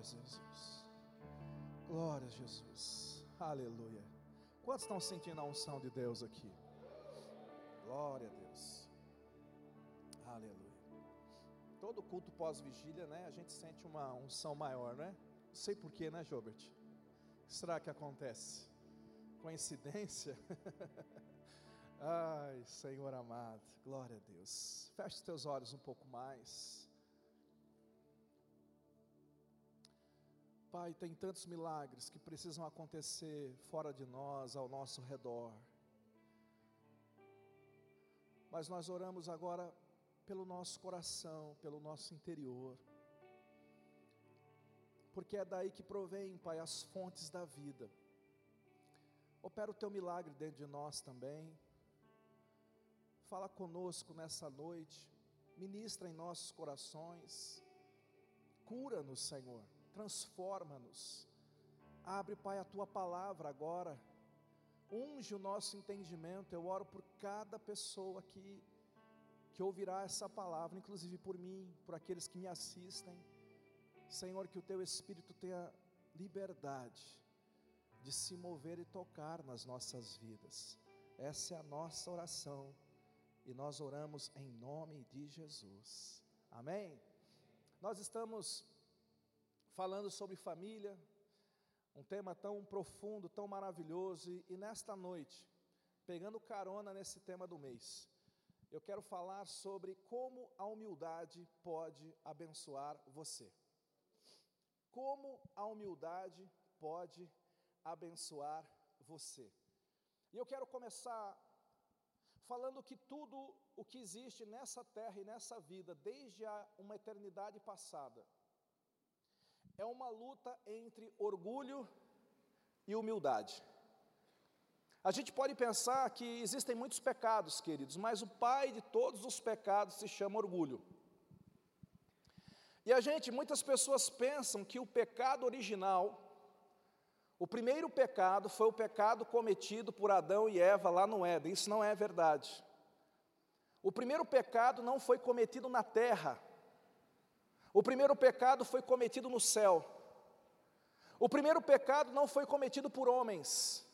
a Jesus. Glória a Jesus. Aleluia. Quantos estão sentindo a unção de Deus aqui? Glória a Deus. Aleluia. Todo culto pós-vigília, né? A gente sente uma unção maior, né? Não sei porquê, né, Jobert? O que será que acontece? Coincidência? Ai, Senhor amado, glória a Deus. Feche os teus olhos um pouco mais. Pai, tem tantos milagres que precisam acontecer fora de nós, ao nosso redor. Mas nós oramos agora pelo nosso coração, pelo nosso interior. Porque é daí que provém, Pai, as fontes da vida. Opera o teu milagre dentro de nós também. Fala conosco nessa noite. Ministra em nossos corações. Cura-nos, Senhor transforma-nos. Abre, Pai, a tua palavra agora. Unge o nosso entendimento. Eu oro por cada pessoa aqui que ouvirá essa palavra, inclusive por mim, por aqueles que me assistem. Senhor, que o teu espírito tenha liberdade de se mover e tocar nas nossas vidas. Essa é a nossa oração e nós oramos em nome de Jesus. Amém? Nós estamos falando sobre família, um tema tão profundo, tão maravilhoso, e, nesta noite, pegando carona nesse tema do mês, eu quero falar sobre como a humildade pode abençoar você. Como a humildade pode abençoar você. E eu quero começar falando que tudo o que existe nessa terra e nessa vida, desde a, uma eternidade passada, é uma luta entre orgulho e humildade. A gente pode pensar que existem muitos pecados, queridos, mas o pai de todos os pecados se chama orgulho. E a gente, muitas pessoas pensam que o pecado original, o primeiro pecado foi o pecado cometido por Adão e Eva lá no Éden. Isso não é verdade. O primeiro pecado não foi cometido na terra, o primeiro pecado foi cometido no céu. O primeiro pecado não foi cometido por homens.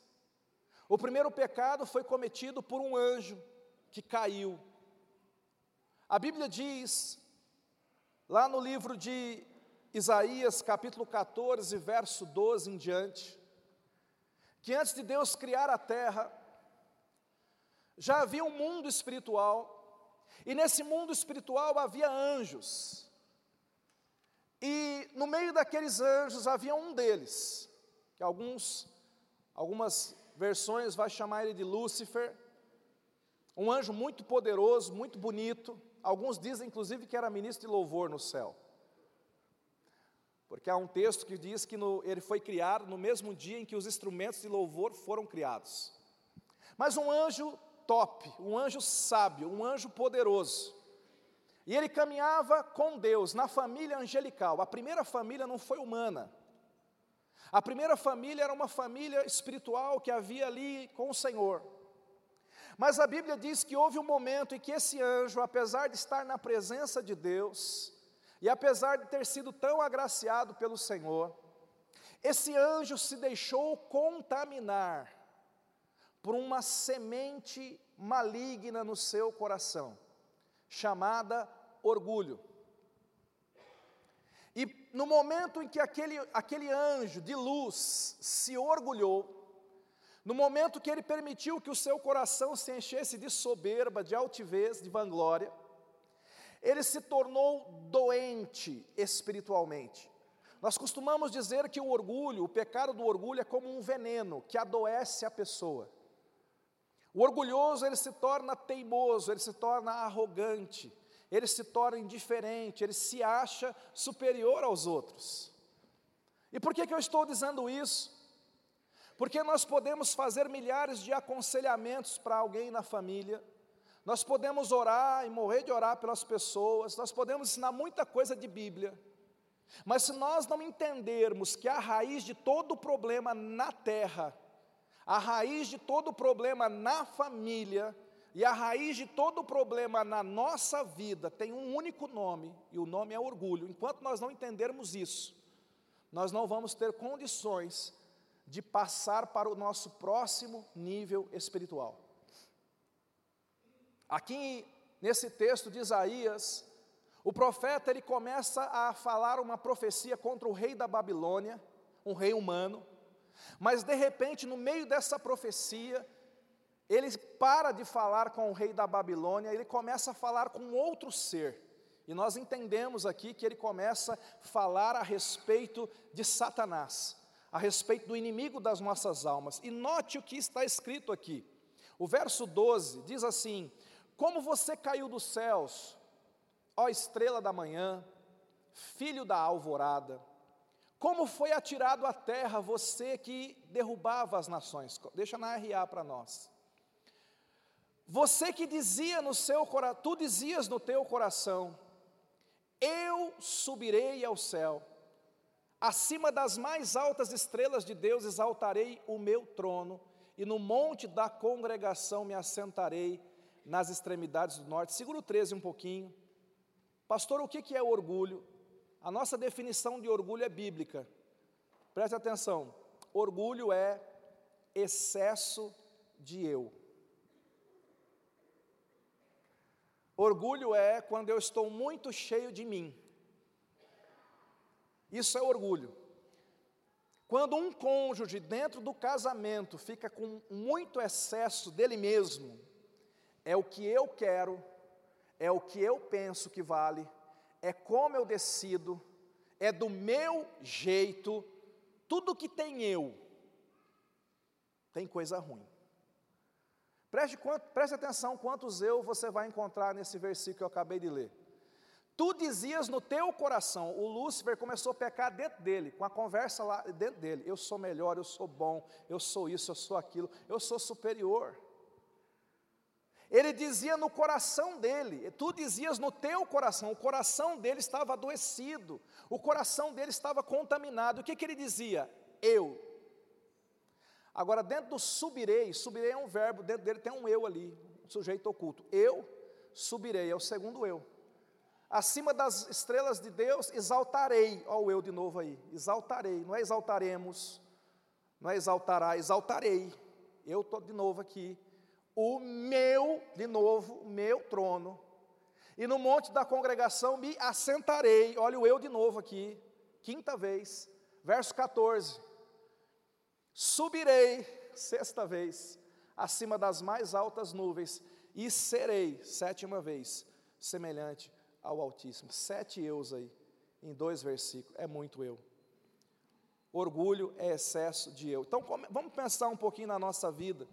O primeiro pecado foi cometido por um anjo que caiu. A Bíblia diz, lá no livro de Isaías, capítulo 14, verso 12 em diante, que antes de Deus criar a terra, já havia um mundo espiritual, e nesse mundo espiritual havia anjos. E no meio daqueles anjos havia um deles, que alguns, algumas versões vai chamar ele de Lúcifer, um anjo muito poderoso, muito bonito. Alguns dizem inclusive que era ministro de louvor no céu. Porque há um texto que diz que no, ele foi criado no mesmo dia em que os instrumentos de louvor foram criados. Mas um anjo top, um anjo sábio, um anjo poderoso. E ele caminhava com Deus na família angelical. A primeira família não foi humana. A primeira família era uma família espiritual que havia ali com o Senhor. Mas a Bíblia diz que houve um momento em que esse anjo, apesar de estar na presença de Deus, e apesar de ter sido tão agraciado pelo Senhor, esse anjo se deixou contaminar por uma semente maligna no seu coração chamada orgulho. E no momento em que aquele, aquele anjo de luz se orgulhou, no momento que ele permitiu que o seu coração se enchesse de soberba, de altivez, de vanglória, ele se tornou doente espiritualmente. Nós costumamos dizer que o orgulho, o pecado do orgulho é como um veneno que adoece a pessoa. O orgulhoso ele se torna teimoso, ele se torna arrogante, ele se torna indiferente, ele se acha superior aos outros. E por que, que eu estou dizendo isso? Porque nós podemos fazer milhares de aconselhamentos para alguém na família, nós podemos orar e morrer de orar pelas pessoas, nós podemos ensinar muita coisa de Bíblia, mas se nós não entendermos que a raiz de todo o problema na terra a raiz de todo problema na família e a raiz de todo problema na nossa vida tem um único nome, e o nome é orgulho. Enquanto nós não entendermos isso, nós não vamos ter condições de passar para o nosso próximo nível espiritual. Aqui nesse texto de Isaías, o profeta ele começa a falar uma profecia contra o rei da Babilônia, um rei humano, mas de repente, no meio dessa profecia, ele para de falar com o rei da Babilônia, ele começa a falar com outro ser. E nós entendemos aqui que ele começa a falar a respeito de Satanás, a respeito do inimigo das nossas almas. E note o que está escrito aqui. O verso 12 diz assim: Como você caiu dos céus, ó estrela da manhã, filho da alvorada, como foi atirado à terra você que derrubava as nações? Deixa na RA para nós. Você que dizia no seu coração, tu dizias no teu coração, eu subirei ao céu, acima das mais altas estrelas de Deus exaltarei o meu trono, e no monte da congregação me assentarei nas extremidades do norte. Segura o 13 um pouquinho. Pastor, o que é orgulho? A nossa definição de orgulho é bíblica. Preste atenção: orgulho é excesso de eu. Orgulho é quando eu estou muito cheio de mim. Isso é orgulho. Quando um cônjuge dentro do casamento fica com muito excesso dele mesmo, é o que eu quero, é o que eu penso que vale, é como eu decido, é do meu jeito, tudo que tem eu, tem coisa ruim. Preste, preste atenção quantos eu você vai encontrar nesse versículo que eu acabei de ler. Tu dizias no teu coração, o Lúcifer começou a pecar dentro dele, com a conversa lá dentro dele: eu sou melhor, eu sou bom, eu sou isso, eu sou aquilo, eu sou superior. Ele dizia no coração dele, tu dizias no teu coração, o coração dele estava adoecido, o coração dele estava contaminado. O que, que ele dizia? Eu. Agora, dentro do subirei, subirei é um verbo, dentro dele tem um eu ali, um sujeito oculto. Eu subirei, é o segundo eu. Acima das estrelas de Deus, exaltarei, ó o eu de novo aí, exaltarei, não é exaltaremos, não é exaltará, exaltarei. Eu estou de novo aqui, o meu, de novo, meu trono. E no monte da congregação me assentarei. Olha o eu de novo aqui, quinta vez, verso 14. Subirei, sexta vez, acima das mais altas nuvens, e serei, sétima vez, semelhante ao Altíssimo. Sete eus aí, em dois versículos, é muito eu. Orgulho é excesso de eu. Então, vamos pensar um pouquinho na nossa vida.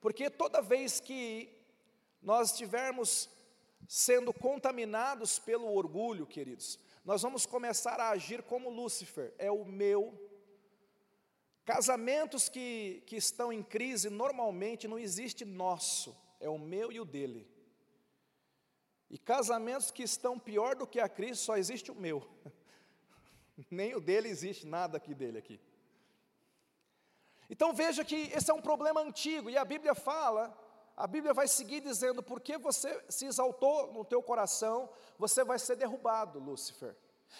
Porque toda vez que nós estivermos sendo contaminados pelo orgulho, queridos, nós vamos começar a agir como Lúcifer, é o meu. Casamentos que, que estão em crise, normalmente não existe nosso, é o meu e o dele. E casamentos que estão pior do que a crise, só existe o meu. Nem o dele existe nada aqui dele aqui. Então veja que esse é um problema antigo, e a Bíblia fala, a Bíblia vai seguir dizendo, porque você se exaltou no teu coração, você vai ser derrubado, Lúcifer.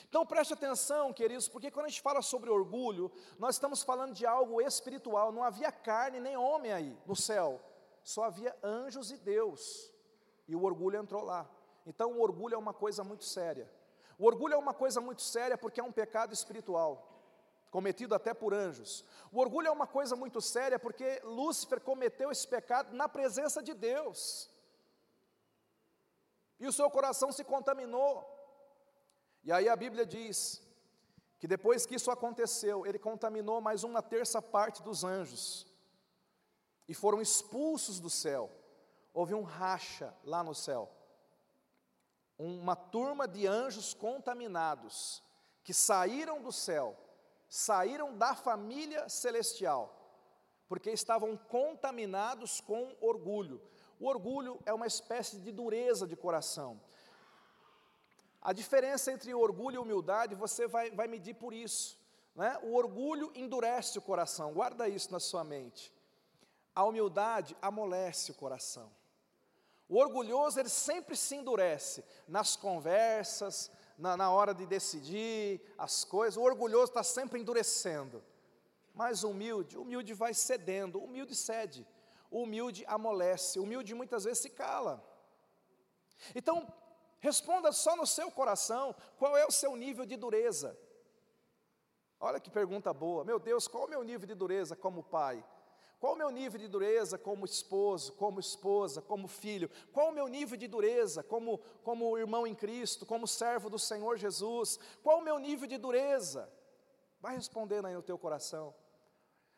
Então preste atenção, queridos, porque quando a gente fala sobre orgulho, nós estamos falando de algo espiritual, não havia carne nem homem aí no céu, só havia anjos e Deus, e o orgulho entrou lá. Então o orgulho é uma coisa muito séria. O orgulho é uma coisa muito séria porque é um pecado espiritual cometido até por anjos. O orgulho é uma coisa muito séria porque Lúcifer cometeu esse pecado na presença de Deus. E o seu coração se contaminou. E aí a Bíblia diz que depois que isso aconteceu, ele contaminou mais uma terça parte dos anjos. E foram expulsos do céu. Houve um racha lá no céu. Uma turma de anjos contaminados que saíram do céu saíram da família celestial, porque estavam contaminados com orgulho. O orgulho é uma espécie de dureza de coração. A diferença entre orgulho e humildade você vai, vai medir por isso. Né? O orgulho endurece o coração, guarda isso na sua mente. A humildade amolece o coração. O orgulhoso, ele sempre se endurece nas conversas, na, na hora de decidir as coisas, o orgulhoso está sempre endurecendo. Mas humilde, o humilde vai cedendo, o humilde cede, o humilde amolece, o humilde muitas vezes se cala. Então, responda só no seu coração qual é o seu nível de dureza. Olha que pergunta boa. Meu Deus, qual é o meu nível de dureza como pai? Qual o meu nível de dureza como esposo, como esposa, como filho? Qual o meu nível de dureza como, como irmão em Cristo, como servo do Senhor Jesus? Qual o meu nível de dureza? Vai respondendo aí no teu coração.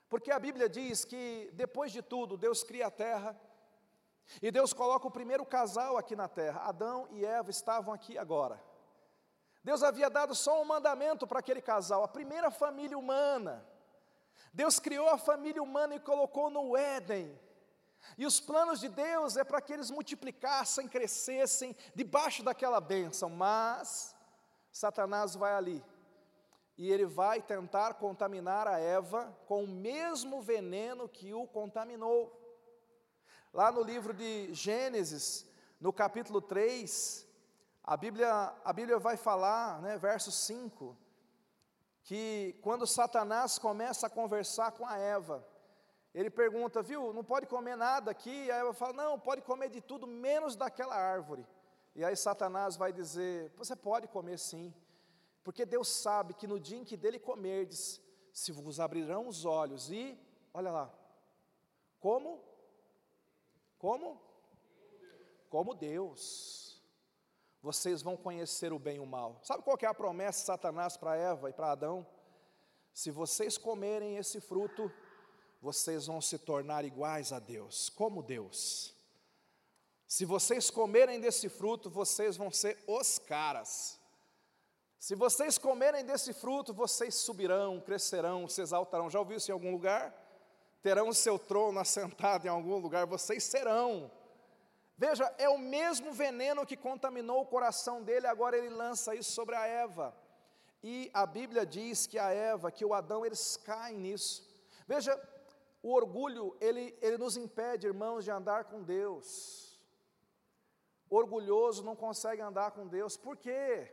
Porque a Bíblia diz que depois de tudo, Deus cria a terra, e Deus coloca o primeiro casal aqui na terra. Adão e Eva estavam aqui agora. Deus havia dado só um mandamento para aquele casal, a primeira família humana. Deus criou a família humana e colocou no Éden. E os planos de Deus é para que eles multiplicassem, crescessem debaixo daquela bênção, mas Satanás vai ali e ele vai tentar contaminar a Eva com o mesmo veneno que o contaminou. Lá no livro de Gênesis, no capítulo 3, a Bíblia, a Bíblia vai falar, né, verso 5, que quando Satanás começa a conversar com a Eva, ele pergunta, viu, não pode comer nada aqui? A Eva fala, não, pode comer de tudo menos daquela árvore. E aí Satanás vai dizer, você pode comer sim, porque Deus sabe que no dia em que dele comerdes, se vos abrirão os olhos e, olha lá, como? Como? Como Deus vocês vão conhecer o bem e o mal. Sabe qual é a promessa de Satanás para Eva e para Adão? Se vocês comerem esse fruto, vocês vão se tornar iguais a Deus, como Deus. Se vocês comerem desse fruto, vocês vão ser os caras. Se vocês comerem desse fruto, vocês subirão, crescerão, se exaltarão. Já ouviu isso em algum lugar? Terão o seu trono assentado em algum lugar, vocês serão. Veja, é o mesmo veneno que contaminou o coração dele, agora ele lança isso sobre a Eva. E a Bíblia diz que a Eva, que o Adão, eles caem nisso. Veja, o orgulho, ele, ele nos impede, irmãos, de andar com Deus. Orgulhoso não consegue andar com Deus, por quê?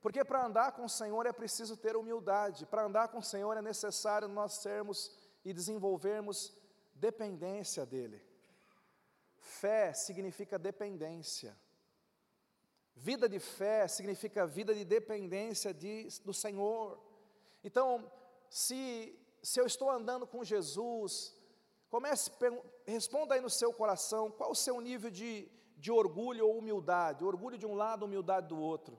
Porque para andar com o Senhor é preciso ter humildade, para andar com o Senhor é necessário nós sermos e desenvolvermos dependência dEle. Fé significa dependência. Vida de fé significa vida de dependência de, do Senhor. Então, se, se eu estou andando com Jesus, comece, responda aí no seu coração, qual o seu nível de, de orgulho ou humildade? Orgulho de um lado, humildade do outro.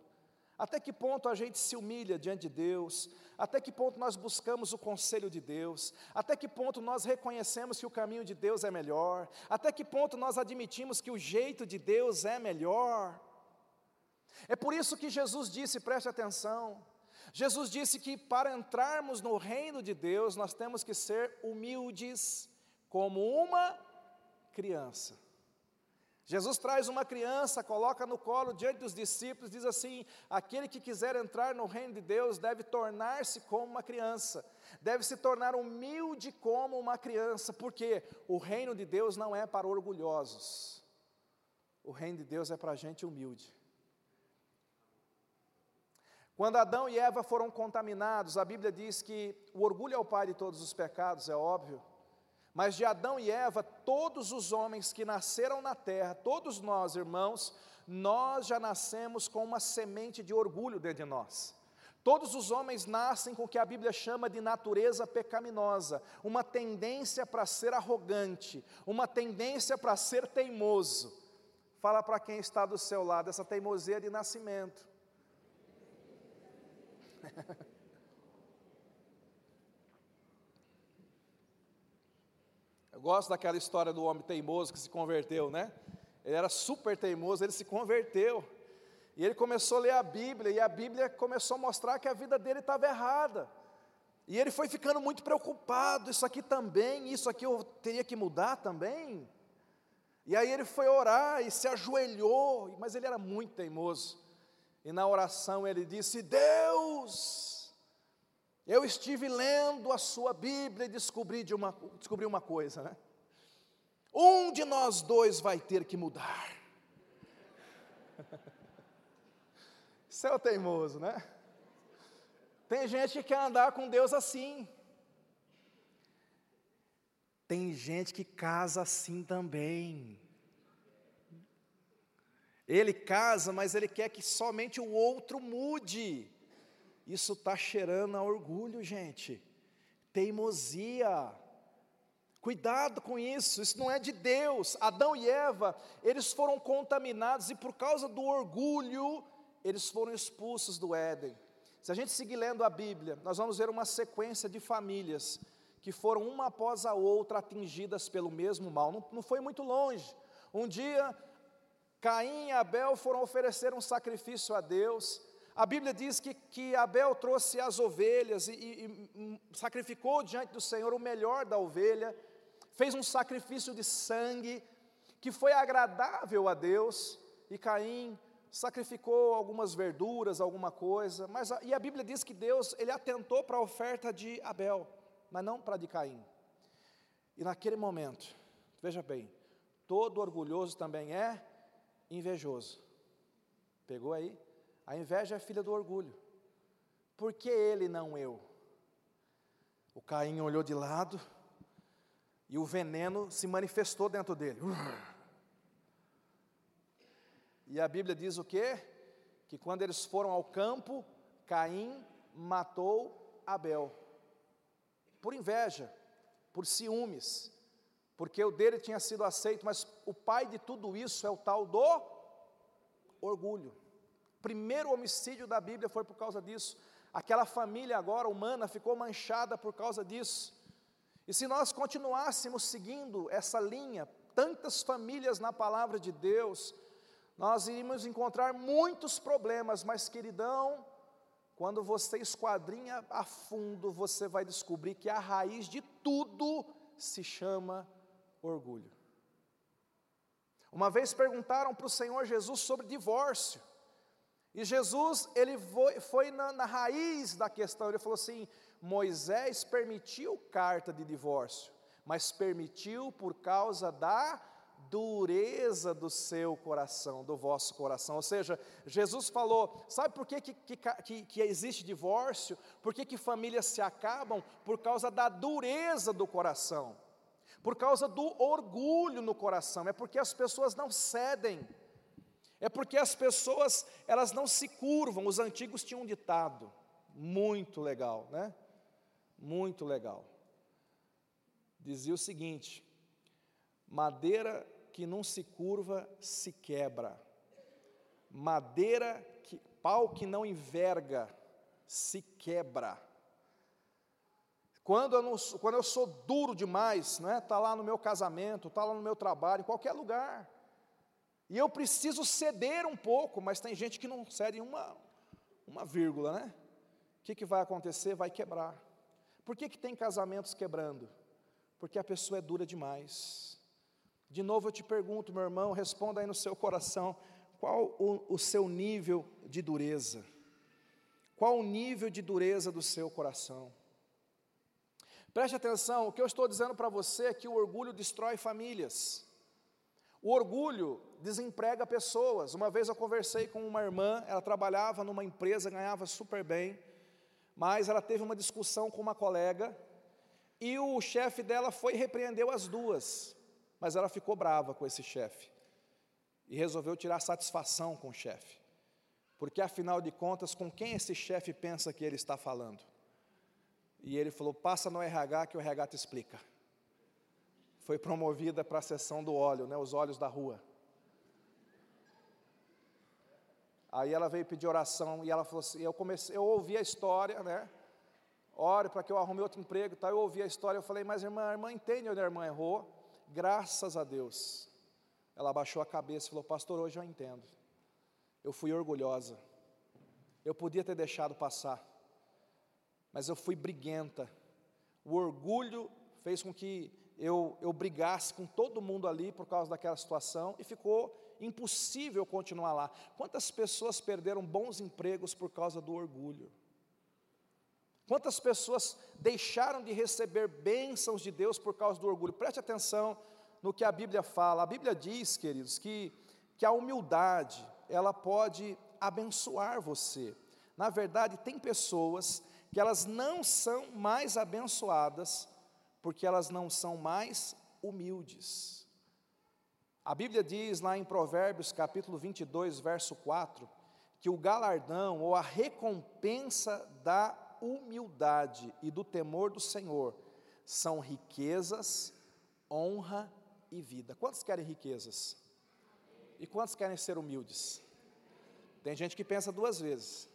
Até que ponto a gente se humilha diante de Deus? Até que ponto nós buscamos o conselho de Deus? Até que ponto nós reconhecemos que o caminho de Deus é melhor? Até que ponto nós admitimos que o jeito de Deus é melhor? É por isso que Jesus disse, preste atenção. Jesus disse que para entrarmos no reino de Deus, nós temos que ser humildes como uma criança. Jesus traz uma criança, coloca no colo diante dos discípulos, diz assim: aquele que quiser entrar no reino de Deus deve tornar-se como uma criança, deve se tornar humilde como uma criança, porque o reino de Deus não é para orgulhosos, o reino de Deus é para gente humilde. Quando Adão e Eva foram contaminados, a Bíblia diz que o orgulho é o pai de todos os pecados, é óbvio. Mas de Adão e Eva, todos os homens que nasceram na terra, todos nós, irmãos, nós já nascemos com uma semente de orgulho dentro de nós. Todos os homens nascem com o que a Bíblia chama de natureza pecaminosa, uma tendência para ser arrogante, uma tendência para ser teimoso. Fala para quem está do seu lado, essa teimosia de nascimento. Eu gosto daquela história do homem teimoso que se converteu, né? Ele era super teimoso, ele se converteu. E ele começou a ler a Bíblia, e a Bíblia começou a mostrar que a vida dele estava errada. E ele foi ficando muito preocupado: isso aqui também, isso aqui eu teria que mudar também. E aí ele foi orar e se ajoelhou, mas ele era muito teimoso. E na oração ele disse: Deus, eu estive lendo a sua Bíblia e descobri, de uma, descobri uma coisa, né? Um de nós dois vai ter que mudar. Você é o teimoso, né? Tem gente que quer andar com Deus assim. Tem gente que casa assim também. Ele casa, mas ele quer que somente o outro mude. Isso está cheirando a orgulho, gente. Teimosia. Cuidado com isso, isso não é de Deus. Adão e Eva, eles foram contaminados e por causa do orgulho, eles foram expulsos do Éden. Se a gente seguir lendo a Bíblia, nós vamos ver uma sequência de famílias que foram uma após a outra atingidas pelo mesmo mal. Não, não foi muito longe. Um dia Caim e Abel foram oferecer um sacrifício a Deus. A Bíblia diz que, que Abel trouxe as ovelhas e, e, e sacrificou diante do Senhor o melhor da ovelha, fez um sacrifício de sangue que foi agradável a Deus, e Caim sacrificou algumas verduras, alguma coisa, mas a, e a Bíblia diz que Deus ele atentou para a oferta de Abel, mas não para a de Caim. E naquele momento, veja bem, todo orgulhoso também é invejoso. Pegou aí? A inveja é filha do orgulho. Por que ele não eu? O Caim olhou de lado e o veneno se manifestou dentro dele. E a Bíblia diz o quê? Que quando eles foram ao campo, Caim matou Abel. Por inveja, por ciúmes porque o dele tinha sido aceito, mas o pai de tudo isso é o tal do orgulho. Primeiro homicídio da Bíblia foi por causa disso. Aquela família agora humana ficou manchada por causa disso. E se nós continuássemos seguindo essa linha, tantas famílias na palavra de Deus, nós iríamos encontrar muitos problemas, mas queridão, quando você esquadrinha a fundo, você vai descobrir que a raiz de tudo se chama orgulho. Uma vez perguntaram para o Senhor Jesus sobre divórcio. E Jesus, ele foi, foi na, na, raiz da questão, ele falou assim: Moisés permitiu carta de divórcio, mas permitiu por causa da dureza do seu coração, do vosso coração. Ou seja, Jesus falou: sabe por que, que, que, que existe divórcio? Por que, que famílias se acabam? Por causa da dureza do coração por causa do orgulho no coração, é porque as pessoas não cedem, é porque as pessoas elas não se curvam. Os antigos tinham um ditado muito legal, né? Muito legal. Dizia o seguinte: madeira que não se curva se quebra, madeira que pau que não enverga se quebra. Quando eu, não, quando eu sou duro demais, está né, tá lá no meu casamento, está lá no meu trabalho, em qualquer lugar, e eu preciso ceder um pouco, mas tem gente que não cede uma, uma vírgula, né? O que, que vai acontecer? Vai quebrar. Por que, que tem casamentos quebrando? Porque a pessoa é dura demais. De novo eu te pergunto, meu irmão, responda aí no seu coração, qual o, o seu nível de dureza? Qual o nível de dureza do seu coração? Preste atenção, o que eu estou dizendo para você é que o orgulho destrói famílias. O orgulho desemprega pessoas. Uma vez eu conversei com uma irmã, ela trabalhava numa empresa, ganhava super bem, mas ela teve uma discussão com uma colega e o chefe dela foi e repreendeu as duas, mas ela ficou brava com esse chefe e resolveu tirar satisfação com o chefe, porque afinal de contas, com quem esse chefe pensa que ele está falando? E ele falou: passa no RH que o RH te explica. Foi promovida para a sessão do óleo, né, os óleos da rua. Aí ela veio pedir oração e ela falou assim: eu comecei, eu ouvi a história, né? Ore para que eu arrume outro emprego, tá? Eu ouvi a história, eu falei: mas irmã, a irmã entende onde a irmã errou? Graças a Deus. Ela abaixou a cabeça e falou: Pastor, hoje eu entendo. Eu fui orgulhosa. Eu podia ter deixado passar mas eu fui briguenta. O orgulho fez com que eu, eu brigasse com todo mundo ali por causa daquela situação e ficou impossível continuar lá. Quantas pessoas perderam bons empregos por causa do orgulho? Quantas pessoas deixaram de receber bênçãos de Deus por causa do orgulho? Preste atenção no que a Bíblia fala. A Bíblia diz, queridos, que, que a humildade, ela pode abençoar você. Na verdade, tem pessoas que elas não são mais abençoadas porque elas não são mais humildes. A Bíblia diz lá em Provérbios capítulo 22, verso 4, que o galardão ou a recompensa da humildade e do temor do Senhor são riquezas, honra e vida. Quantos querem riquezas? E quantos querem ser humildes? Tem gente que pensa duas vezes.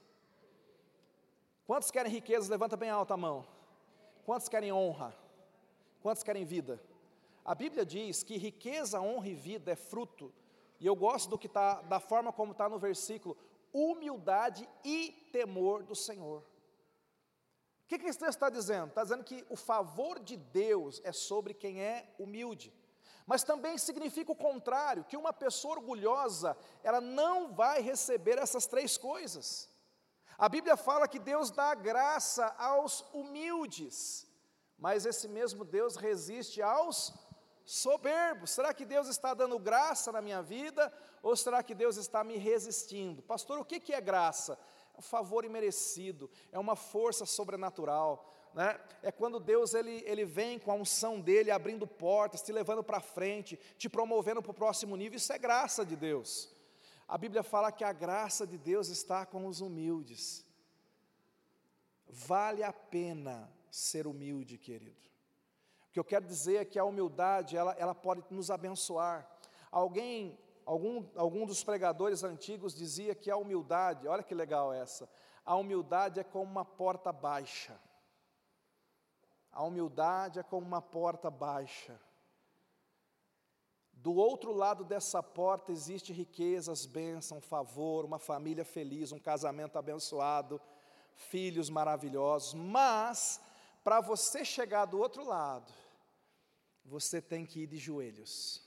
Quantos querem riquezas? Levanta bem alta a mão. Quantos querem honra? Quantos querem vida? A Bíblia diz que riqueza, honra e vida é fruto, e eu gosto do que tá, da forma como está no versículo, humildade e temor do Senhor. O que, que esse texto está dizendo? Está dizendo que o favor de Deus é sobre quem é humilde. Mas também significa o contrário, que uma pessoa orgulhosa, ela não vai receber essas três coisas. A Bíblia fala que Deus dá graça aos humildes, mas esse mesmo Deus resiste aos soberbos. Será que Deus está dando graça na minha vida ou será que Deus está me resistindo? Pastor, o que é graça? É um favor imerecido, é uma força sobrenatural. Né? É quando Deus ele, ele vem com a unção dele, abrindo portas, te levando para frente, te promovendo para o próximo nível, isso é graça de Deus. A Bíblia fala que a graça de Deus está com os humildes. Vale a pena ser humilde, querido. O que eu quero dizer é que a humildade, ela, ela pode nos abençoar. Alguém, algum, algum dos pregadores antigos dizia que a humildade, olha que legal essa, a humildade é como uma porta baixa. A humildade é como uma porta baixa. Do outro lado dessa porta existe riquezas, bênção, favor, uma família feliz, um casamento abençoado, filhos maravilhosos, mas para você chegar do outro lado, você tem que ir de joelhos.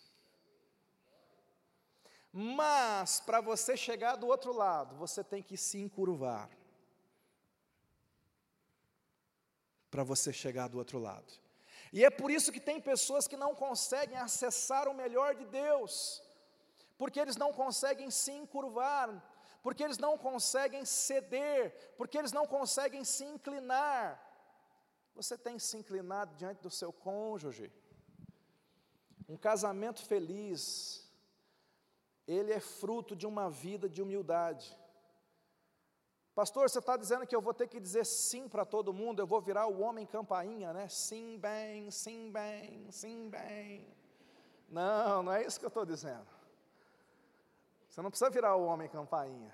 Mas para você chegar do outro lado, você tem que se encurvar. para você chegar do outro lado. E é por isso que tem pessoas que não conseguem acessar o melhor de Deus, porque eles não conseguem se encurvar, porque eles não conseguem ceder, porque eles não conseguem se inclinar. Você tem se inclinado diante do seu cônjuge. Um casamento feliz, ele é fruto de uma vida de humildade. Pastor, você está dizendo que eu vou ter que dizer sim para todo mundo, eu vou virar o homem campainha, né? Sim, bem, sim, bem, sim, bem. Não, não é isso que eu estou dizendo. Você não precisa virar o homem campainha.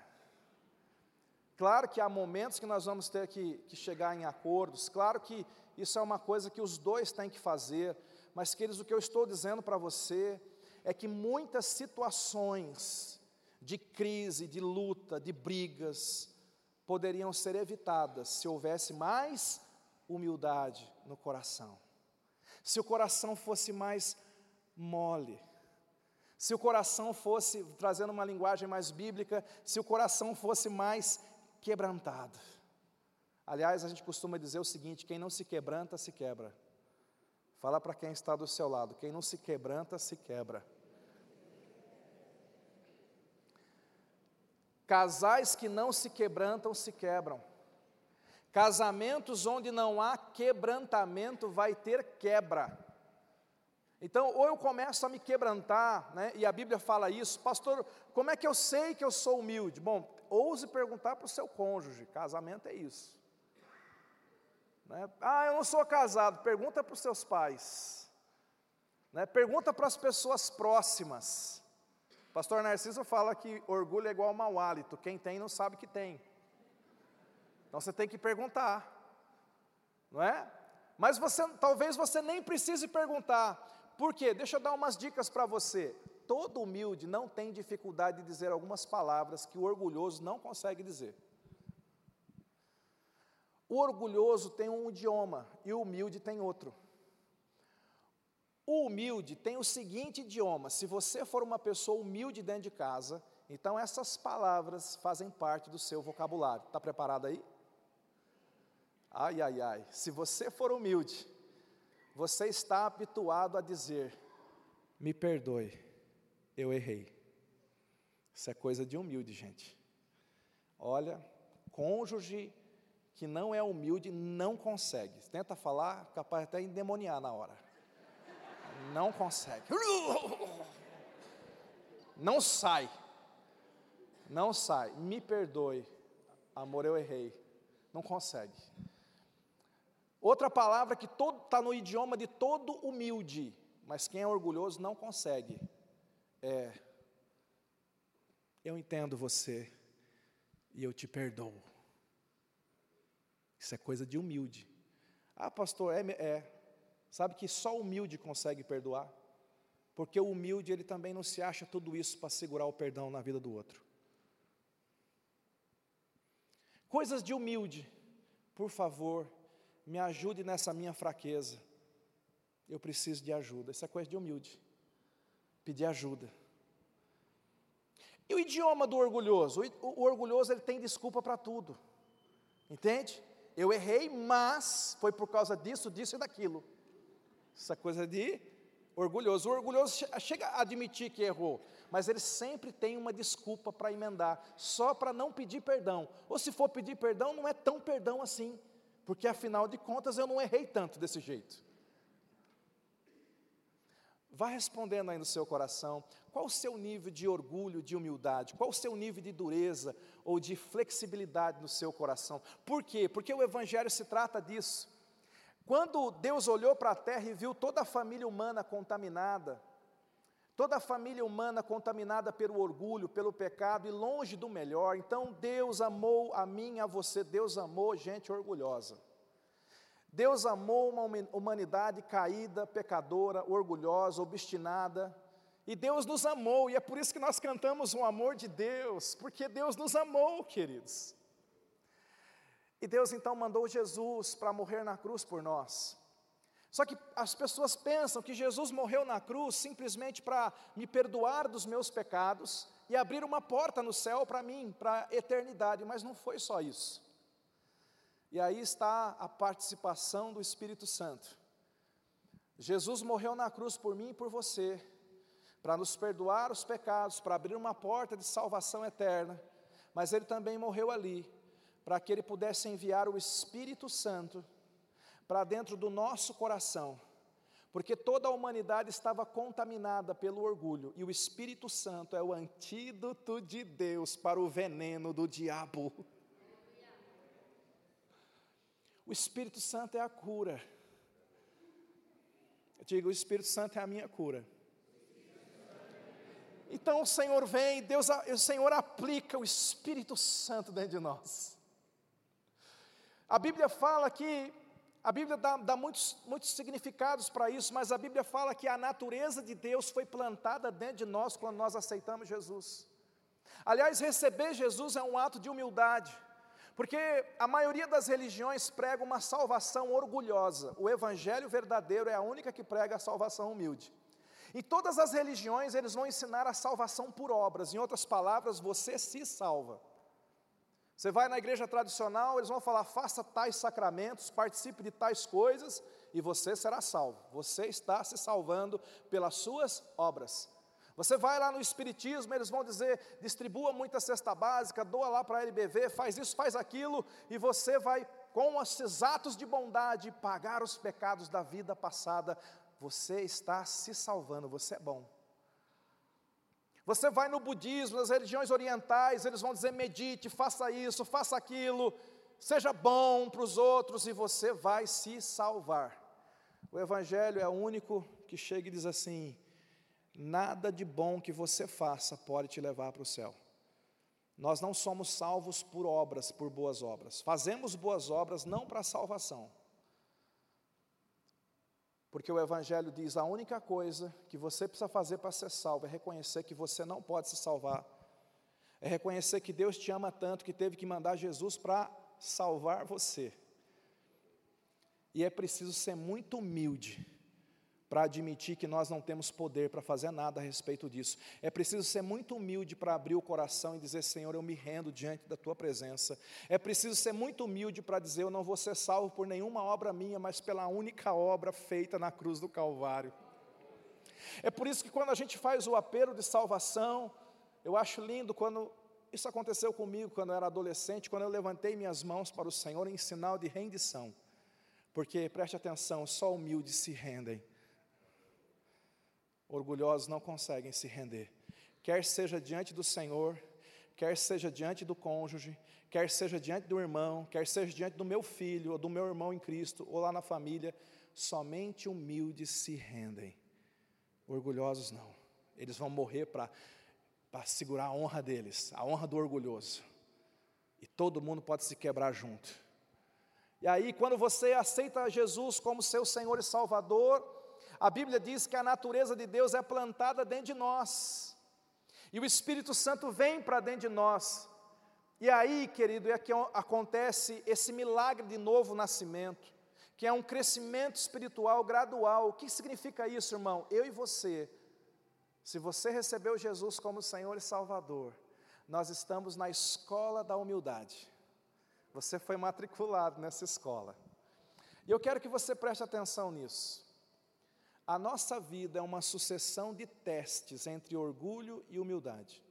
Claro que há momentos que nós vamos ter que, que chegar em acordos, claro que isso é uma coisa que os dois têm que fazer, mas, queridos, o que eu estou dizendo para você é que muitas situações de crise, de luta, de brigas, poderiam ser evitadas se houvesse mais humildade no coração. Se o coração fosse mais mole, se o coração fosse, trazendo uma linguagem mais bíblica, se o coração fosse mais quebrantado. Aliás, a gente costuma dizer o seguinte: quem não se quebranta, se quebra. Fala para quem está do seu lado: quem não se quebranta, se quebra. Casais que não se quebrantam se quebram. Casamentos onde não há quebrantamento vai ter quebra. Então, ou eu começo a me quebrantar, né, e a Bíblia fala isso, pastor, como é que eu sei que eu sou humilde? Bom, ouse perguntar para o seu cônjuge, casamento é isso. Né? Ah, eu não sou casado, pergunta para os seus pais, né? pergunta para as pessoas próximas. Pastor Narciso fala que orgulho é igual ao mau hálito, quem tem não sabe que tem. Então você tem que perguntar, não é? Mas você, talvez você nem precise perguntar, por quê? Deixa eu dar umas dicas para você. Todo humilde não tem dificuldade de dizer algumas palavras que o orgulhoso não consegue dizer. O orgulhoso tem um idioma e o humilde tem outro. O humilde tem o seguinte idioma: se você for uma pessoa humilde dentro de casa, então essas palavras fazem parte do seu vocabulário. Está preparado aí? Ai, ai, ai. Se você for humilde, você está habituado a dizer: me perdoe, eu errei. Isso é coisa de humilde, gente. Olha, cônjuge que não é humilde não consegue. Tenta falar, capaz até endemoniar na hora. Não consegue. Não sai. Não sai. Me perdoe. Amor, eu errei. Não consegue. Outra palavra que está no idioma de todo humilde, mas quem é orgulhoso não consegue. É, eu entendo você e eu te perdoo. Isso é coisa de humilde. Ah, pastor, é, é. Sabe que só humilde consegue perdoar? Porque o humilde, ele também não se acha tudo isso para segurar o perdão na vida do outro. Coisas de humilde, por favor, me ajude nessa minha fraqueza. Eu preciso de ajuda. Isso é coisa de humilde. Pedir ajuda. E o idioma do orgulhoso? O, o orgulhoso ele tem desculpa para tudo. Entende? Eu errei, mas foi por causa disso, disso e daquilo. Essa coisa de orgulhoso. O orgulhoso chega a admitir que errou, mas ele sempre tem uma desculpa para emendar, só para não pedir perdão. Ou se for pedir perdão, não é tão perdão assim, porque afinal de contas eu não errei tanto desse jeito. Vá respondendo aí no seu coração, qual o seu nível de orgulho, de humildade? Qual o seu nível de dureza ou de flexibilidade no seu coração? Por quê? Porque o Evangelho se trata disso. Quando Deus olhou para a terra e viu toda a família humana contaminada, toda a família humana contaminada pelo orgulho, pelo pecado e longe do melhor, então Deus amou a mim a você, Deus amou gente orgulhosa. Deus amou uma humanidade caída, pecadora, orgulhosa, obstinada. E Deus nos amou, e é por isso que nós cantamos o amor de Deus, porque Deus nos amou, queridos. E Deus então mandou Jesus para morrer na cruz por nós. Só que as pessoas pensam que Jesus morreu na cruz simplesmente para me perdoar dos meus pecados e abrir uma porta no céu para mim, para a eternidade, mas não foi só isso. E aí está a participação do Espírito Santo. Jesus morreu na cruz por mim e por você, para nos perdoar os pecados, para abrir uma porta de salvação eterna, mas ele também morreu ali, para que ele pudesse enviar o Espírito Santo para dentro do nosso coração, porque toda a humanidade estava contaminada pelo orgulho, e o Espírito Santo é o antídoto de Deus para o veneno do diabo. O Espírito Santo é a cura. Eu digo, o Espírito Santo é a minha cura. Então o Senhor vem, Deus, o Senhor aplica o Espírito Santo dentro de nós. A Bíblia fala que, a Bíblia dá, dá muitos, muitos significados para isso, mas a Bíblia fala que a natureza de Deus foi plantada dentro de nós quando nós aceitamos Jesus. Aliás, receber Jesus é um ato de humildade. Porque a maioria das religiões prega uma salvação orgulhosa. O evangelho verdadeiro é a única que prega a salvação humilde. Em todas as religiões eles vão ensinar a salvação por obras. Em outras palavras, você se salva. Você vai na igreja tradicional, eles vão falar: faça tais sacramentos, participe de tais coisas e você será salvo. Você está se salvando pelas suas obras. Você vai lá no Espiritismo, eles vão dizer: distribua muita cesta básica, doa lá para a LBV, faz isso, faz aquilo, e você vai, com esses atos de bondade, pagar os pecados da vida passada. Você está se salvando, você é bom. Você vai no budismo, nas religiões orientais, eles vão dizer: medite, faça isso, faça aquilo, seja bom para os outros, e você vai se salvar. O Evangelho é o único que chega e diz assim: nada de bom que você faça pode te levar para o céu. Nós não somos salvos por obras, por boas obras. Fazemos boas obras não para salvação. Porque o Evangelho diz: a única coisa que você precisa fazer para ser salvo é reconhecer que você não pode se salvar. É reconhecer que Deus te ama tanto que teve que mandar Jesus para salvar você. E é preciso ser muito humilde para admitir que nós não temos poder para fazer nada a respeito disso. É preciso ser muito humilde para abrir o coração e dizer: Senhor, eu me rendo diante da tua presença. É preciso ser muito humilde para dizer: Eu não vou ser salvo por nenhuma obra minha, mas pela única obra feita na cruz do Calvário. É por isso que quando a gente faz o apelo de salvação, eu acho lindo quando Isso aconteceu comigo quando eu era adolescente, quando eu levantei minhas mãos para o Senhor em sinal de rendição. Porque, preste atenção, só humildes se rendem. Orgulhosos não conseguem se render. Quer seja diante do Senhor, quer seja diante do cônjuge, quer seja diante do irmão, quer seja diante do meu filho, ou do meu irmão em Cristo, ou lá na família, somente humildes se rendem. Orgulhosos não. Eles vão morrer para segurar a honra deles, a honra do orgulhoso. E todo mundo pode se quebrar junto. E aí, quando você aceita Jesus como seu Senhor e Salvador, a Bíblia diz que a natureza de Deus é plantada dentro de nós. E o Espírito Santo vem para dentro de nós. E aí, querido, é que acontece esse milagre de novo nascimento, que é um crescimento espiritual gradual. O que significa isso, irmão? Eu e você se você recebeu Jesus como Senhor e Salvador, nós estamos na escola da humildade. Você foi matriculado nessa escola. E eu quero que você preste atenção nisso. A nossa vida é uma sucessão de testes entre orgulho e humildade.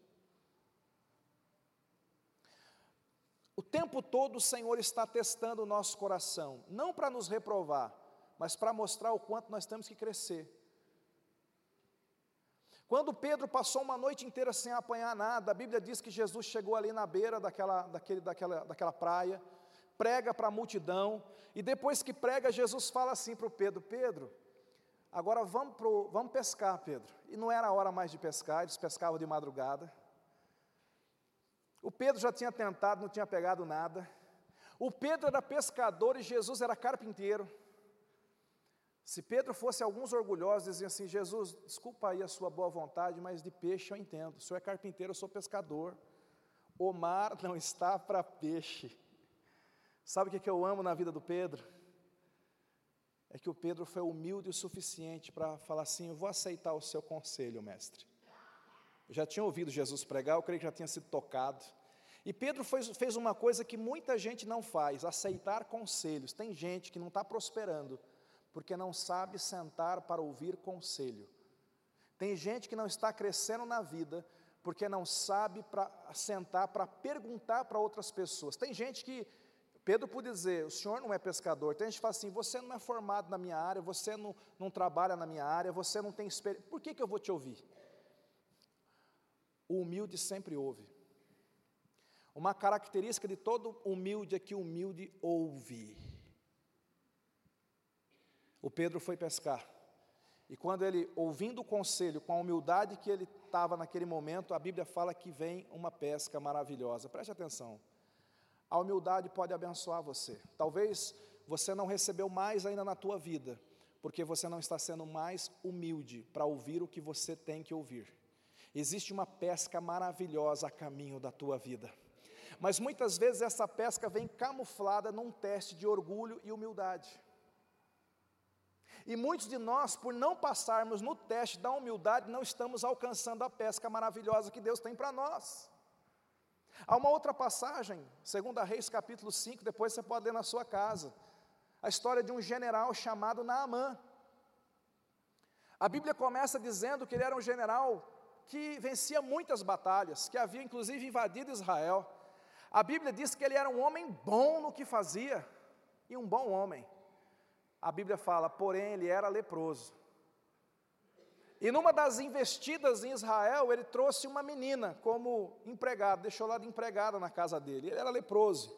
O tempo todo o Senhor está testando o nosso coração, não para nos reprovar, mas para mostrar o quanto nós temos que crescer. Quando Pedro passou uma noite inteira sem apanhar nada, a Bíblia diz que Jesus chegou ali na beira daquela, daquele, daquela, daquela praia, prega para a multidão, e depois que prega, Jesus fala assim para o Pedro: Pedro, agora vamos, pro, vamos pescar, Pedro. E não era a hora mais de pescar, eles pescavam de madrugada. O Pedro já tinha tentado, não tinha pegado nada. O Pedro era pescador e Jesus era carpinteiro. Se Pedro fosse alguns orgulhosos, diziam assim: Jesus, desculpa aí a sua boa vontade, mas de peixe eu entendo. O senhor é carpinteiro, eu sou pescador. O mar não está para peixe. Sabe o que, eu amo na vida do Pedro? É que o Pedro foi humilde o suficiente para falar assim: eu vou aceitar o seu conselho, mestre. Eu já tinha ouvido Jesus pregar, eu creio que já tinha sido tocado. E Pedro fez, fez uma coisa que muita gente não faz: aceitar conselhos. Tem gente que não está prosperando porque não sabe sentar para ouvir conselho. Tem gente que não está crescendo na vida porque não sabe para sentar para perguntar para outras pessoas. Tem gente que Pedro pode dizer, o senhor não é pescador. Tem gente que fala assim, você não é formado na minha área, você não, não trabalha na minha área, você não tem experiência. Por que, que eu vou te ouvir? O humilde sempre ouve. Uma característica de todo humilde é que o humilde ouve o Pedro foi pescar. E quando ele, ouvindo o conselho, com a humildade que ele estava naquele momento, a Bíblia fala que vem uma pesca maravilhosa. Preste atenção. A humildade pode abençoar você. Talvez você não recebeu mais ainda na tua vida, porque você não está sendo mais humilde para ouvir o que você tem que ouvir. Existe uma pesca maravilhosa a caminho da tua vida. Mas muitas vezes essa pesca vem camuflada num teste de orgulho e humildade. E muitos de nós, por não passarmos no teste da humildade, não estamos alcançando a pesca maravilhosa que Deus tem para nós. Há uma outra passagem, 2 Reis capítulo 5, depois você pode ler na sua casa, a história de um general chamado Naamã. A Bíblia começa dizendo que ele era um general que vencia muitas batalhas, que havia inclusive invadido Israel. A Bíblia diz que ele era um homem bom no que fazia, e um bom homem a Bíblia fala, porém ele era leproso. E numa das investidas em Israel, ele trouxe uma menina como empregada, deixou lá de empregada na casa dele. Ele era leproso.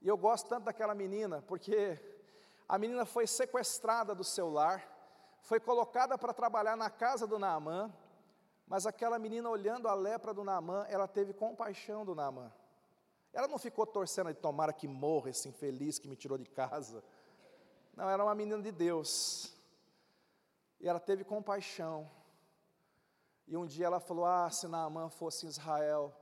E eu gosto tanto daquela menina, porque a menina foi sequestrada do seu lar, foi colocada para trabalhar na casa do Naamã, mas aquela menina, olhando a lepra do Naamã, ela teve compaixão do Naamã. Ela não ficou torcendo de tomara que morra esse infeliz que me tirou de casa. Não, era uma menina de Deus. E ela teve compaixão. E um dia ela falou: Ah, se Naamã fosse em Israel,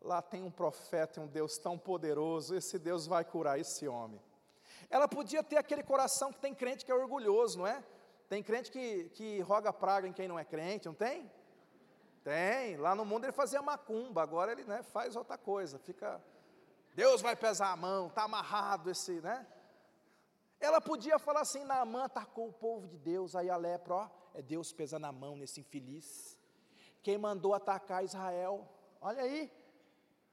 lá tem um profeta e um Deus tão poderoso, esse Deus vai curar esse homem. Ela podia ter aquele coração que tem crente que é orgulhoso, não é? Tem crente que, que roga praga em quem não é crente, não tem? Tem. Lá no mundo ele fazia macumba, agora ele né, faz outra coisa. Fica. Deus vai pesar a mão, está amarrado esse, né? Ela podia falar assim: Naamã atacou o povo de Deus, aí a lepra, ó, é Deus pesando a mão nesse infeliz. Quem mandou atacar Israel? Olha aí.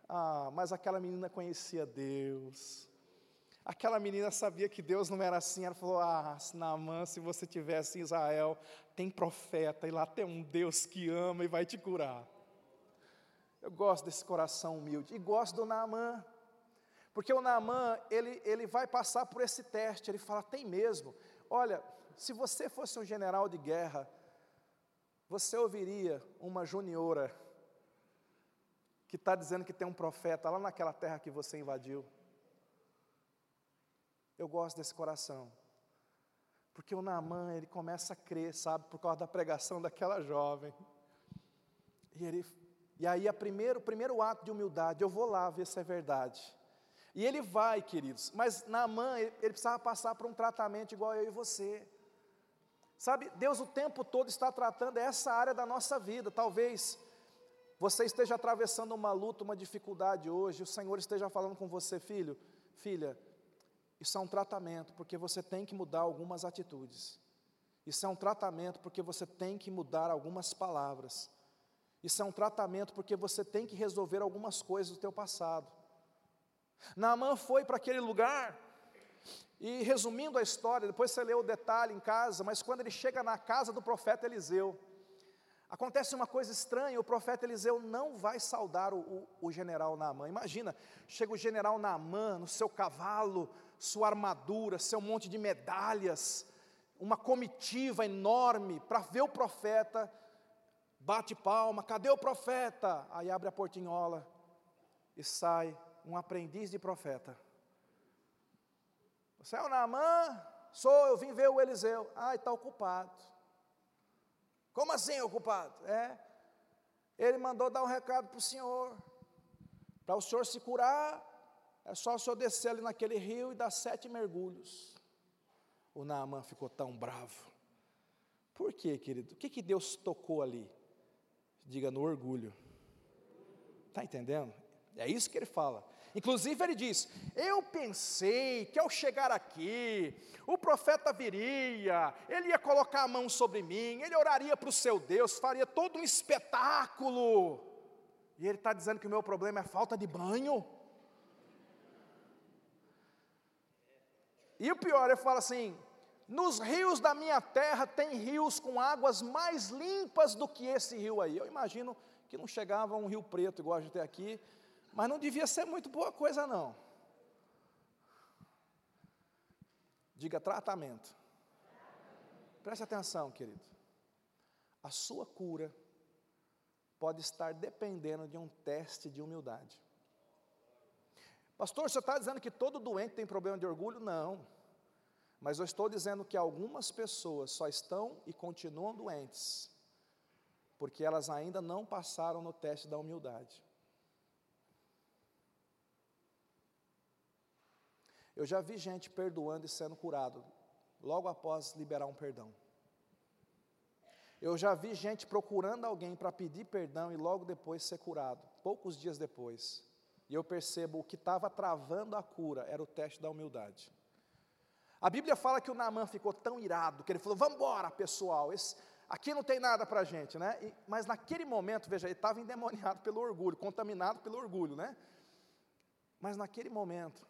Ah, mas aquela menina conhecia Deus. Aquela menina sabia que Deus não era assim. Ela falou: Ah, Naamã, se você tivesse em Israel, tem profeta, e lá tem um Deus que ama e vai te curar. Eu gosto desse coração humilde. E gosto do Naamã. Porque o Naamã, ele, ele vai passar por esse teste. Ele fala: Tem mesmo. Olha, se você fosse um general de guerra, você ouviria uma juniora que está dizendo que tem um profeta lá naquela terra que você invadiu. Eu gosto desse coração. Porque o Naamã, ele começa a crer, sabe, por causa da pregação daquela jovem. E, ele, e aí, a primeiro, o primeiro ato de humildade, eu vou lá ver se é verdade. E ele vai, queridos, mas Naamã, ele, ele precisava passar por um tratamento igual eu e você. Sabe, Deus o tempo todo está tratando essa área da nossa vida. Talvez você esteja atravessando uma luta, uma dificuldade hoje, o Senhor esteja falando com você, filho, filha, isso é um tratamento, porque você tem que mudar algumas atitudes. Isso é um tratamento porque você tem que mudar algumas palavras. Isso é um tratamento porque você tem que resolver algumas coisas do teu passado. Naamã foi para aquele lugar e resumindo a história, depois você lê o detalhe em casa, mas quando ele chega na casa do profeta Eliseu, Acontece uma coisa estranha, o profeta Eliseu não vai saudar o, o, o, general Naamã. Imagina, chega o general Naamã no seu cavalo, sua armadura, seu monte de medalhas, uma comitiva enorme para ver o profeta, bate palma, cadê o profeta? Aí abre a portinhola e sai um aprendiz de profeta. Você é o Naamã? Sou, eu vim ver o Eliseu. Ah, está ocupado. Como assim, ocupado? É. Ele mandou dar um recado para o senhor. Para o senhor se curar, é só o senhor descer ali naquele rio e dar sete mergulhos. O Naamã ficou tão bravo. Por quê, querido? O que, que Deus tocou ali? Diga no orgulho. Está entendendo? É isso que ele fala. Inclusive ele diz: Eu pensei que ao chegar aqui, o profeta viria, ele ia colocar a mão sobre mim, ele oraria para o seu Deus, faria todo um espetáculo. E ele está dizendo que o meu problema é falta de banho. E o pior, ele fala assim: nos rios da minha terra tem rios com águas mais limpas do que esse rio aí. Eu imagino que não chegava um rio preto igual a gente tem aqui, mas não devia ser muito boa coisa, não. Diga tratamento. Preste atenção, querido. A sua cura pode estar dependendo de um teste de humildade. Pastor, você está dizendo que todo doente tem problema de orgulho? Não. Mas eu estou dizendo que algumas pessoas só estão e continuam doentes, porque elas ainda não passaram no teste da humildade. Eu já vi gente perdoando e sendo curado, logo após liberar um perdão. Eu já vi gente procurando alguém para pedir perdão e logo depois ser curado, poucos dias depois. E eu percebo o que estava travando a cura era o teste da humildade. A Bíblia fala que o Naamã ficou tão irado que ele falou: Vamos embora, pessoal, esse, aqui não tem nada para gente, né? E, mas naquele momento, veja, ele estava endemoniado pelo orgulho, contaminado pelo orgulho, né? Mas naquele momento,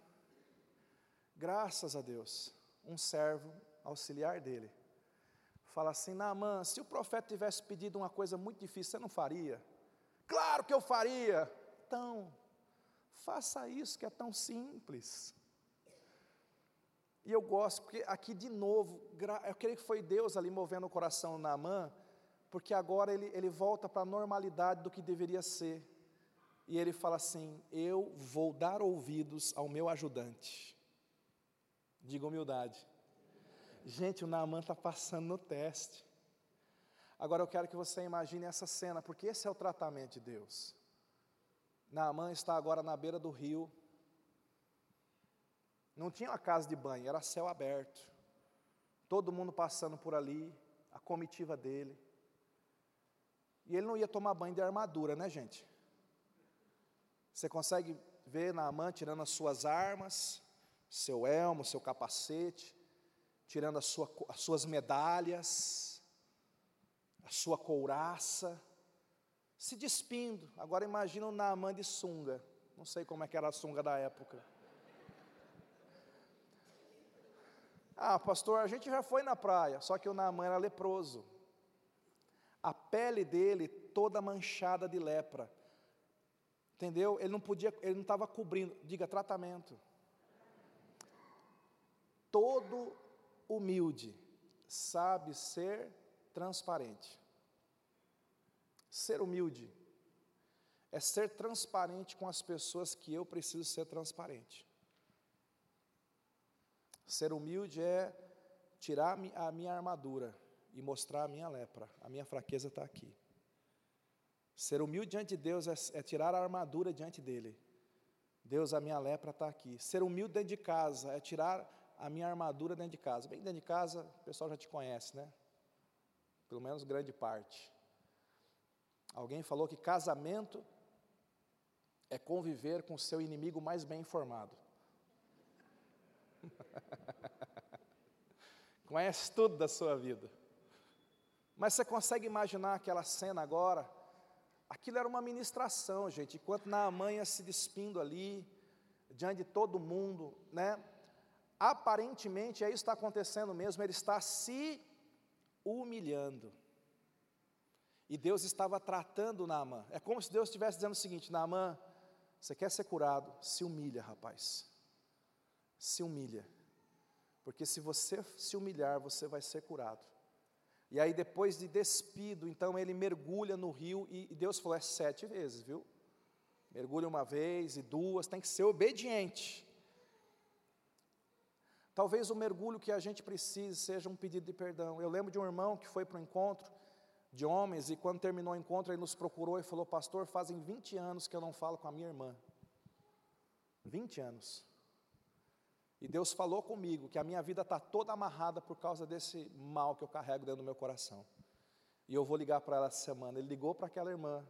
Graças a Deus, um servo auxiliar dele fala assim: Naamã, se o profeta tivesse pedido uma coisa muito difícil, você não faria? Claro que eu faria. Então, faça isso que é tão simples. E eu gosto, porque aqui de novo, eu creio que foi Deus ali movendo o coração do Naamã, porque agora ele, ele volta para a normalidade do que deveria ser. E ele fala assim: Eu vou dar ouvidos ao meu ajudante. Diga humildade. Gente, o Naaman está passando no teste. Agora eu quero que você imagine essa cena, porque esse é o tratamento de Deus. Naamã está agora na beira do rio. Não tinha uma casa de banho, era céu aberto. Todo mundo passando por ali, a comitiva dele. E ele não ia tomar banho de armadura, né, gente? Você consegue ver Naamã tirando as suas armas, seu elmo, seu capacete, tirando sua, as suas medalhas, a sua couraça, se despindo. Agora imagina o Naamã de sunga. Não sei como é que era a sunga da época. Ah, pastor, a gente já foi na praia, só que o Naamã era leproso. A pele dele toda manchada de lepra. Entendeu? Ele não podia, ele não estava cobrindo, diga tratamento. Todo humilde sabe ser transparente. Ser humilde é ser transparente com as pessoas que eu preciso ser transparente. Ser humilde é tirar a minha armadura e mostrar a minha lepra. A minha fraqueza está aqui. Ser humilde diante de Deus é, é, tirar a armadura diante dele. Deus, a minha lepra está aqui. Ser humilde dentro de casa é tirar a minha armadura dentro de casa. Bem dentro de casa, o pessoal já te conhece, né? Pelo menos grande parte. Alguém falou que casamento é conviver com o seu inimigo mais bem informado. Conhece tudo da sua vida. Mas você consegue imaginar aquela cena agora? Aquilo era uma ministração, gente. Enquanto Naamã ia se despindo ali, diante de todo mundo, né? Aparentemente, é isso que está acontecendo mesmo, ele está se humilhando. E Deus estava tratando Naamã. É como se Deus estivesse dizendo o seguinte: Naamã, você quer ser curado? Se humilha, rapaz. Se humilha. Porque se você se humilhar, você vai ser curado. E aí, depois de despido, então ele mergulha no rio, e Deus falou: é sete vezes, viu? Mergulha uma vez e duas, tem que ser obediente. Talvez o mergulho que a gente precise seja um pedido de perdão. Eu lembro de um irmão que foi para o encontro de homens, e quando terminou o encontro, ele nos procurou e falou: Pastor, fazem 20 anos que eu não falo com a minha irmã. 20 anos. E Deus falou comigo que a minha vida está toda amarrada por causa desse mal que eu carrego dentro do meu coração. E eu vou ligar para ela essa semana. Ele ligou para aquela irmã,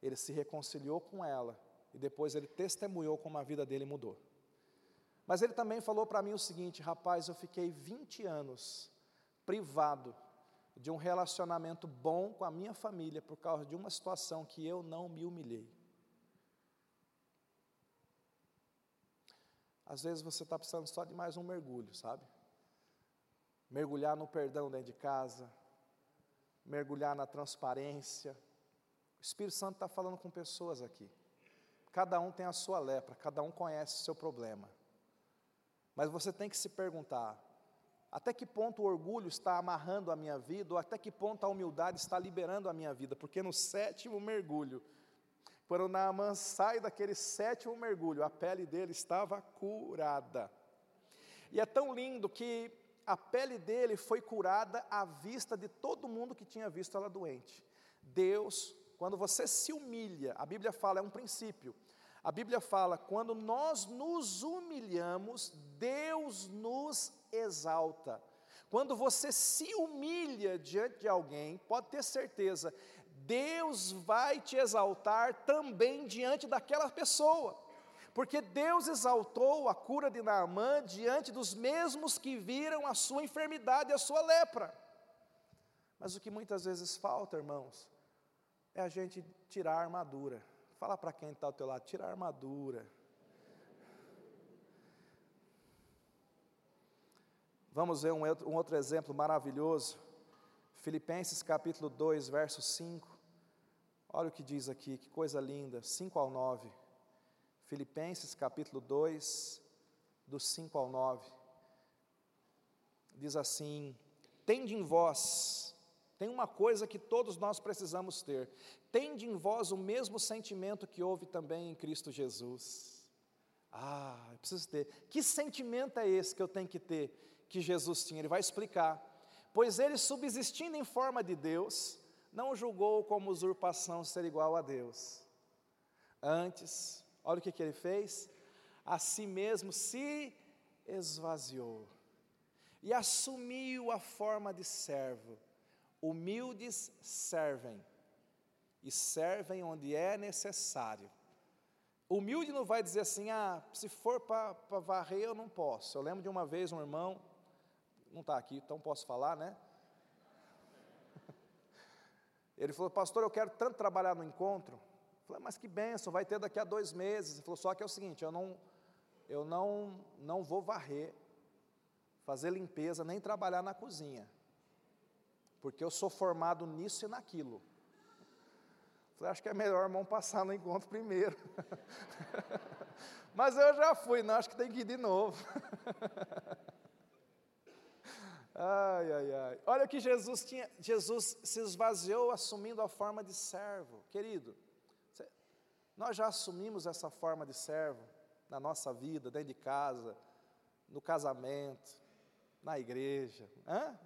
ele se reconciliou com ela, e depois ele testemunhou como a vida dele mudou. Mas ele também falou para mim o seguinte: rapaz, eu fiquei 20 anos privado de um relacionamento bom com a minha família por causa de uma situação que eu não me humilhei. Às vezes você está precisando só de mais um mergulho, sabe? Mergulhar no perdão dentro de casa, mergulhar na transparência. O Espírito Santo está falando com pessoas aqui. Cada um tem a sua lepra, cada um conhece o seu problema. Mas você tem que se perguntar: até que ponto o orgulho está amarrando a minha vida, ou até que ponto a humildade está liberando a minha vida? Porque no sétimo mergulho, quando Naamã sai daquele sétimo mergulho, a pele dele estava curada. E é tão lindo que a pele dele foi curada à vista de todo mundo que tinha visto ela doente. Deus, quando você se humilha, a Bíblia fala, é um princípio. A Bíblia fala, quando nós nos humilhamos, Deus nos exalta. Quando você se humilha diante de alguém, pode ter certeza, Deus vai te exaltar também diante daquela pessoa, porque Deus exaltou a cura de Naamã diante dos mesmos que viram a sua enfermidade e a sua lepra. Mas o que muitas vezes falta, irmãos, é a gente tirar a armadura. Fala para quem está ao teu lado, tira a armadura. Vamos ver um, outro exemplo maravilhoso. Filipenses capítulo 2, verso 5. Olha o que diz aqui, que coisa linda, 5 ao 9. Filipenses capítulo 2, do 5 ao 9. Diz assim: Tende em vós, tem uma coisa que todos nós precisamos ter, tende em vós o mesmo sentimento que houve também em Cristo Jesus. Ah, eu preciso ter. Que sentimento é esse que eu tenho que ter, que Jesus tinha? Ele vai explicar. Pois ele, subsistindo em forma de Deus, não julgou como usurpação ser igual a Deus. Antes, olha o que, que ele fez: a si mesmo se esvaziou e assumiu a forma de servo. Humildes servem e servem onde é necessário. Humilde não vai dizer assim, ah, se for para varrer eu não posso. Eu lembro de uma vez um irmão, não está aqui, então posso falar, né? Ele falou, pastor, eu quero tanto trabalhar no encontro. Falei, mas que benção, vai ter daqui a dois meses. Ele falou, só que é o seguinte, eu não, eu não, não vou varrer, fazer limpeza, nem trabalhar na cozinha. Porque eu sou formado nisso e naquilo. Falei, acho que é melhor irmão passar no encontro primeiro. Mas eu já fui, não, acho que tem que ir de novo. ai, ai, ai. Olha que Jesus tinha, Jesus se esvaziou assumindo a forma de servo. Querido, nós já assumimos essa forma de servo na nossa vida, dentro de casa, no casamento, na igreja. Hã?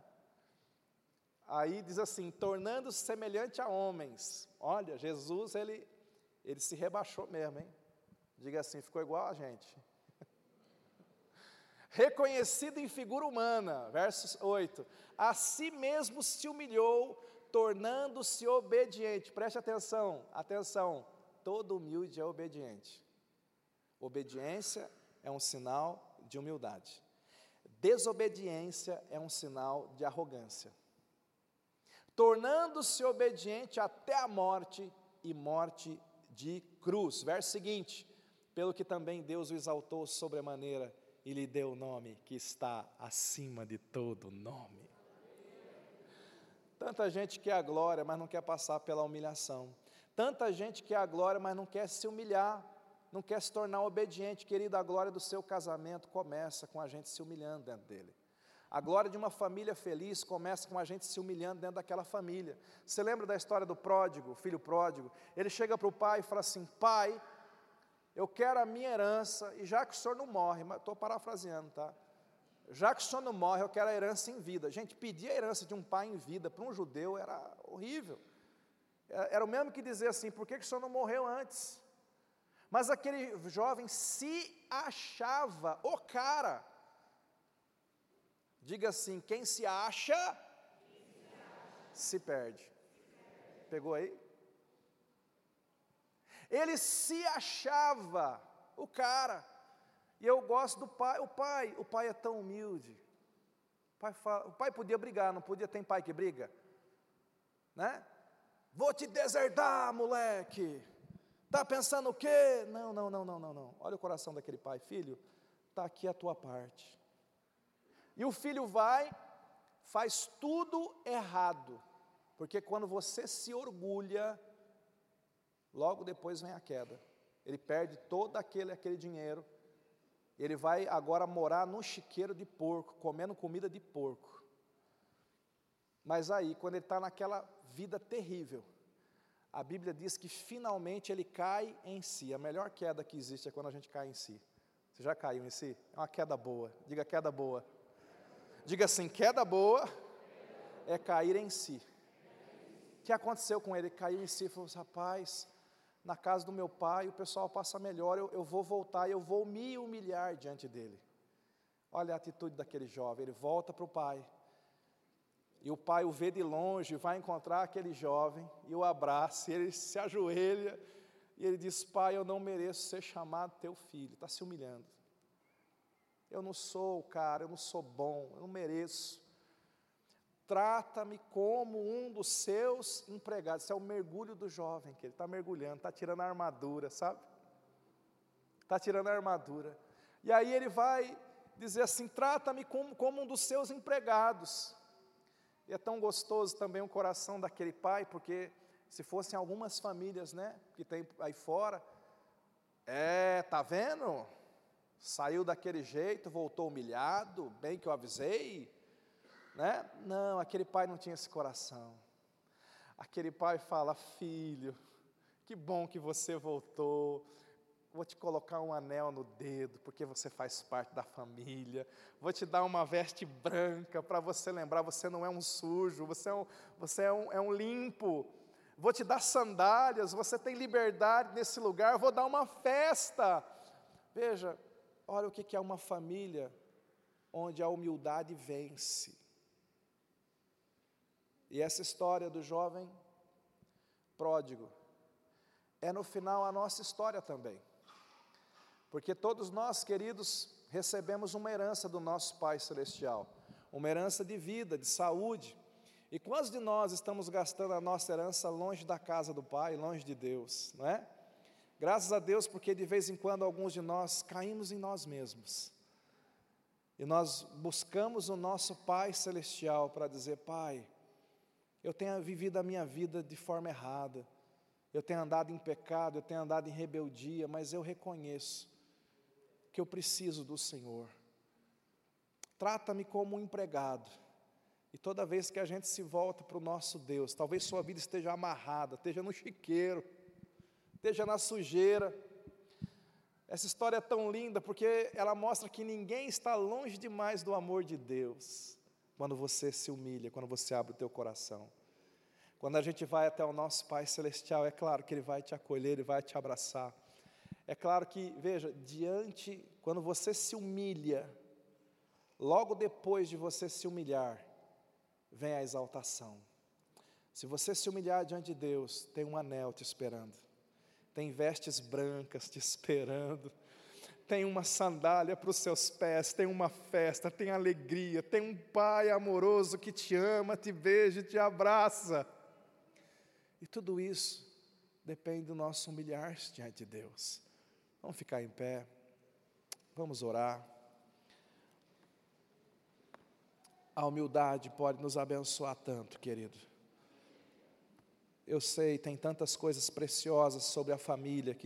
Aí diz assim, tornando-se semelhante a homens. Olha, Jesus, ele, ele se rebaixou mesmo, hein? Diga assim, ficou igual a gente. Reconhecido em figura humana, verso 8. A si mesmo se humilhou, tornando-se obediente. Preste atenção, atenção. Todo humilde é obediente. Obediência é um sinal de humildade. Desobediência é um sinal de arrogância tornando-se obediente até a morte e morte de cruz. Verso seguinte: pelo que também Deus o exaltou sobremaneira e lhe deu o nome que está acima de todo nome. Tanta gente quer a glória, mas não quer passar pela humilhação. Tanta gente quer a glória, mas não quer se humilhar, não quer se tornar obediente. Querido, a glória do seu casamento começa com a gente se humilhando dentro dele. A glória de uma família feliz começa com a gente se humilhando dentro daquela família. Você lembra da história do pródigo, filho pródigo? Ele chega para o pai e fala assim: Pai, eu quero a minha herança, e já que o senhor não morre, estou parafraseando, tá? Já que o senhor não morre, eu quero a herança em vida. Gente, pedir a herança de um pai em vida para um judeu era horrível. É, era o mesmo que dizer assim: por que, que o senhor não morreu antes? Mas aquele jovem se achava o cara Diga assim: quem se acha, se perde. Pegou aí? Ele se achava o cara. E eu gosto do pai. O pai, o pai é tão humilde. O pai, fala, o pai podia brigar, não podia ter pai que briga, né? Vou te deserdar, moleque. Tá pensando o quê? Não, não, não, não, não, não. Olha o coração daquele pai, filho. Tá aqui a tua parte. E o filho vai, faz tudo errado, porque quando você se orgulha, logo depois vem a queda. Ele perde todo aquele, aquele dinheiro, ele vai agora morar num chiqueiro de porco, comendo comida de porco. Mas aí, quando ele está naquela vida terrível, a Bíblia diz que finalmente ele cai em si. A melhor queda que existe é quando a gente cai em si. Você já caiu em si? É uma queda boa. Diga queda boa. Diga assim: queda boa é cair em si. O que aconteceu com ele? Ele caiu em si e falou: rapaz, na casa do meu pai o pessoal passa melhor, eu, eu vou voltar, eu vou me humilhar diante dele. Olha a atitude daquele jovem, ele volta para o pai. E o pai o vê de longe, vai encontrar aquele jovem e o abraça, e ele se ajoelha e ele diz: Pai, eu não mereço ser chamado teu filho. Está se humilhando. Eu não sou o cara, eu não sou bom, eu não mereço. Trata-me como um dos seus empregados. Isso é o mergulho do jovem, que ele está mergulhando, está tirando a armadura, sabe? Está tirando a armadura. E aí ele vai dizer assim: trata-me como, como um dos seus empregados. E é tão gostoso também o coração daquele pai, porque se fossem algumas famílias, né, que tem aí fora, é, tá vendo? Saiu daquele jeito, voltou humilhado, bem que eu avisei, né? Não, aquele pai não tinha esse coração. Aquele pai fala: Filho, que bom que você voltou. Vou te colocar um anel no dedo, porque você faz parte da família. Vou te dar uma veste branca para você lembrar: você não é um sujo, você é um, você é um, é um limpo. Vou te dar sandálias, você tem liberdade nesse lugar. Vou dar uma festa. Veja, Olha o que é uma família onde a humildade vence. E essa história do jovem pródigo é no final a nossa história também. Porque todos nós, queridos, recebemos uma herança do nosso Pai Celestial, uma herança de vida, de saúde. E quantos de nós estamos gastando a nossa herança longe da casa do Pai, longe de Deus, não é? Graças a Deus, porque de vez em quando alguns de nós caímos em nós mesmos. E nós buscamos o nosso Pai Celestial para dizer: Pai, eu tenho vivido a minha vida de forma errada, eu tenho andado em pecado, eu tenho andado em rebeldia, mas eu reconheço que eu preciso do Senhor. Trata-me como um empregado. E toda vez que a gente se volta para o nosso Deus, talvez sua vida esteja amarrada, esteja no chiqueiro, esteja na sujeira. Essa história é tão linda porque ela mostra que ninguém está longe demais do amor de Deus quando você se humilha, quando você abre o teu coração. Quando a gente vai até o nosso Pai Celestial, é claro que Ele vai te acolher, Ele vai te abraçar. É claro que, veja, diante, quando você se humilha, logo depois de você se humilhar, vem a exaltação. Se você se humilhar diante de Deus, tem um anel te esperando, tem vestes brancas te esperando, tem uma sandália para os seus pés, tem uma festa, tem alegria, tem um Pai amoroso que te ama, te beija, te abraça. E tudo isso depende do nosso humilhar diante de Deus. Vamos ficar em pé, vamos orar. A humildade pode nos abençoar tanto, querido. Eu sei, tem tantas coisas preciosas sobre a família que